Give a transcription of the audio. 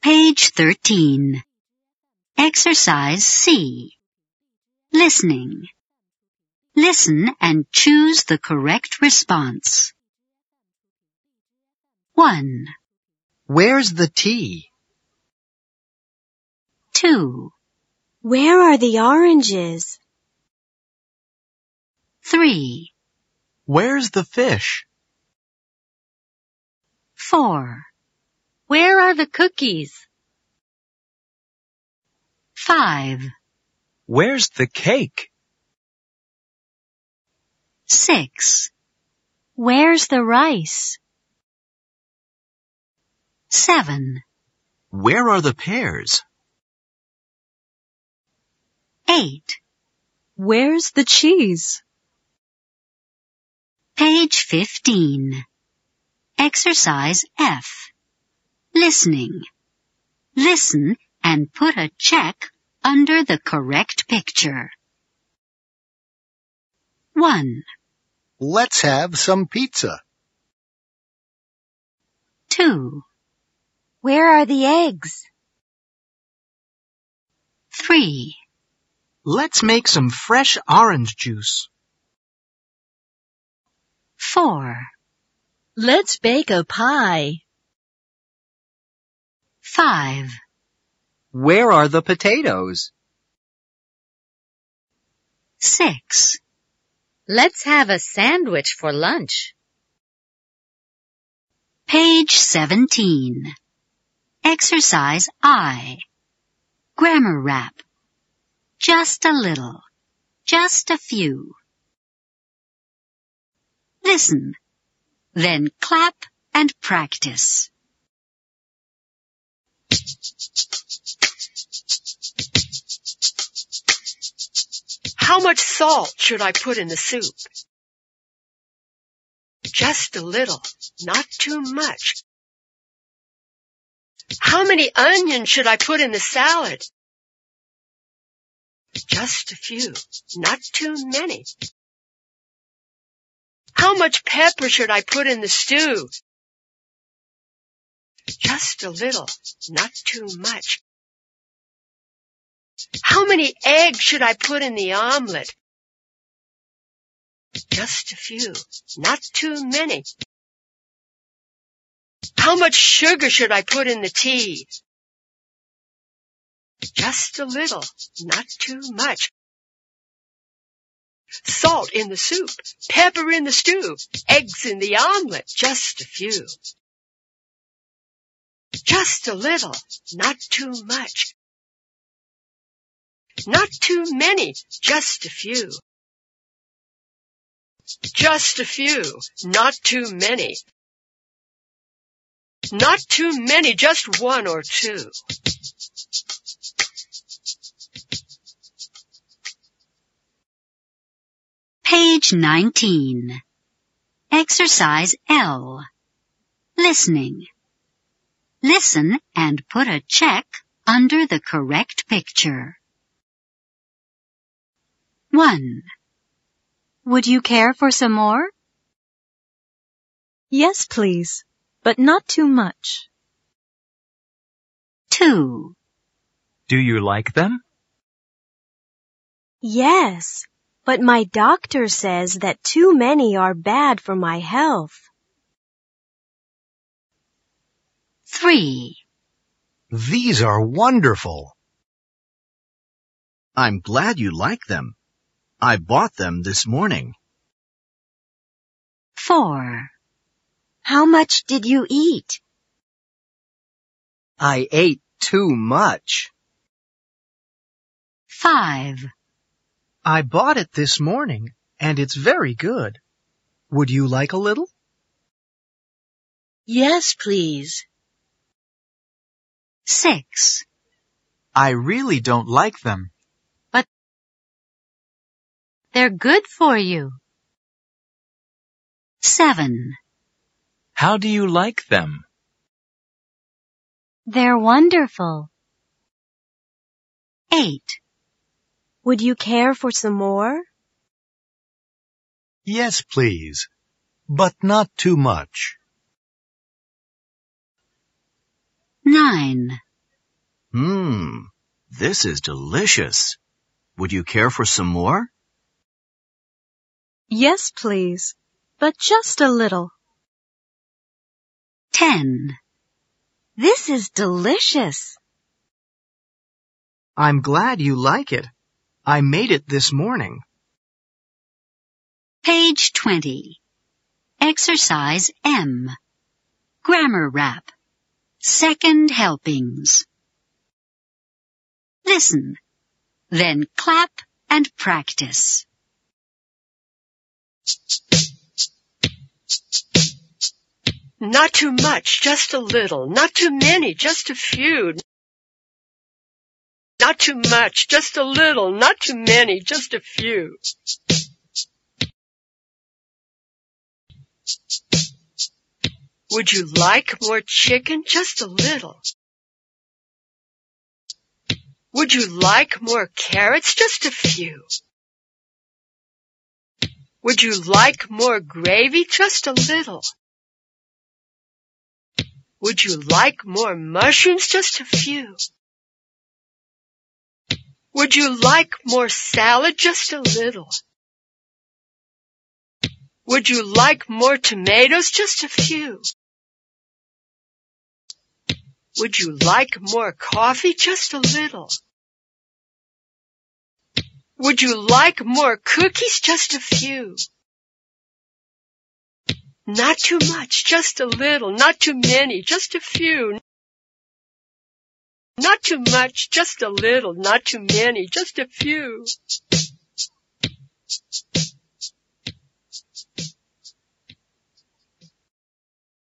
Page 13. Exercise C. Listening. Listen and choose the correct response. 1, Where's the tea? 2, Where are the oranges? 3, Where's the fish? 4, Where are the cookies? 5, Where's the cake? 6, Where's the rice? 7, Where are the pears? 8. Where's the cheese? Page 15. Exercise F. Listening. Listen and put a check under the correct picture. 1, Let's have some pizza. 2, Where are the eggs? 3, Let's make some fresh orange juice. 4, Let's bake a pie. 5, Where are the potatoes? 6, Let's have a sandwich for lunch. Page 17. Exercise I. Grammar rap. Just a little. Just a few. Listen. Then clap and practice. How much salt should I put in the soup? Just a little, not too much. How many onions should I put in the salad? Just a few, not too many. How much pepper should I put in the stew? Just a little, not too much. How many eggs should I put in the omelet? Just a few, not too many. How much sugar should I put in the tea? Just a little, not too much. Salt in the soup, pepper in the stew, eggs in the omelet, just a few. Just a little, not too much. Not too many, just a few. Just a few, not too many. Not too many, just one or two. Page 19. Exercise L. Listening. Listen and put a check under the correct picture. 1, Would you care for some more? Yes, please, but not too much. 2, Do you like them? Yes, but my doctor says that too many are bad for my health. 3, These are wonderful. I'm glad you like them. I bought them this morning. 4, How much did you eat? I ate too much. 5, I bought it this morning, and it's very good. Would you like a little? Yes, please. 6, I really don't like them. But they're good for you. 7, How do you like them? They're wonderful. 8, Would you care for some more? Yes, please. But not too much. 9, Mmm, this is delicious. Would you care for some more? Yes, please. But just a little. 10. This is delicious. I'm glad you like it. I made it this morning. Page 20. Exercise M. Grammar rap. Second helpings. Listen. Then clap and practice. Not too much, just a little. Not too many, just a few. Not too much, just a little. Not too many, just a few. Would you like more chicken? Just a little. Would you like more carrots? Just a few. Would you like more gravy? Just a little. Would you like more mushrooms? Just a few. Would you like more salad? Just a little. Would you like more tomatoes? Just a few. Would you like more coffee? Just a little. Would you like more cookies? Just a few. Not too much, just a little. Not too many, just a few. Not too much, just a little. Not too many, just a few.